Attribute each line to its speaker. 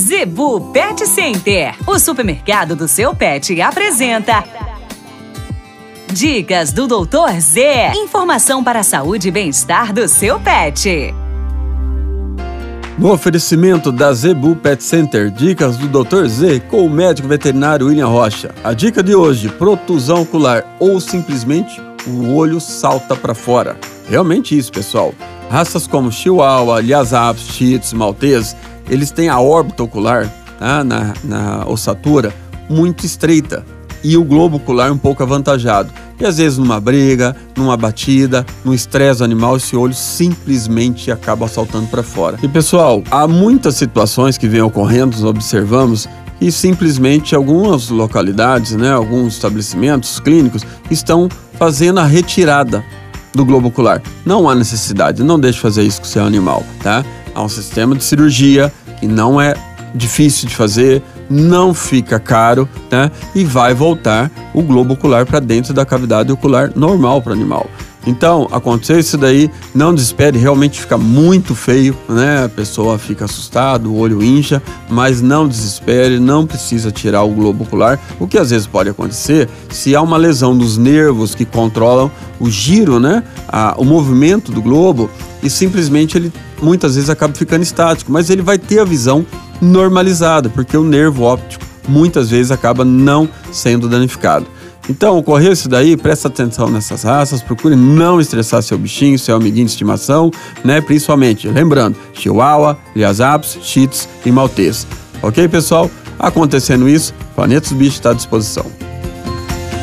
Speaker 1: Zebu Pet Center, o supermercado do seu pet, apresenta. Dicas do Doutor Z. Informação para a saúde e bem-estar do seu pet.
Speaker 2: No oferecimento da Zebu Pet Center, dicas do Dr. Z com o médico veterinário William Rocha. A dica de hoje: protusão ocular ou simplesmente o olho salta para fora. Realmente isso, pessoal. Raças como Chihuahua, Lhasa Apso, Shih Tzu, Maltese, eles têm a órbita ocular tá, na, na ossatura muito estreita e o globo ocular um pouco avantajado. E às vezes numa briga, numa batida, no estresse animal, esse olho simplesmente acaba saltando para fora. E pessoal, há muitas situações que vêm ocorrendo, nós observamos e simplesmente algumas localidades, né, alguns estabelecimentos clínicos estão fazendo a retirada do globo ocular. Não há necessidade, não deixe fazer isso com o seu animal, tá? Há um sistema de cirurgia que não é difícil de fazer, não fica caro, né? E vai voltar o globo ocular para dentro da cavidade ocular normal para o animal. Então, aconteceu isso daí, não desespere, realmente fica muito feio, né? A pessoa fica assustada, o olho incha, mas não desespere, não precisa tirar o globo ocular. O que às vezes pode acontecer se há uma lesão dos nervos que controlam o giro, né? A, o movimento do globo e simplesmente ele muitas vezes acaba ficando estático, mas ele vai ter a visão normalizada, porque o nervo óptico muitas vezes acaba não sendo danificado. Então, ocorreu isso daí, presta atenção nessas raças, procure não estressar seu bichinho, seu amiguinho de estimação, né? Principalmente, lembrando, Chihuahua, Lhasa Apso, Shih Tzu e Maltese. Ok, pessoal? Acontecendo isso, Planetas Bicho está à disposição.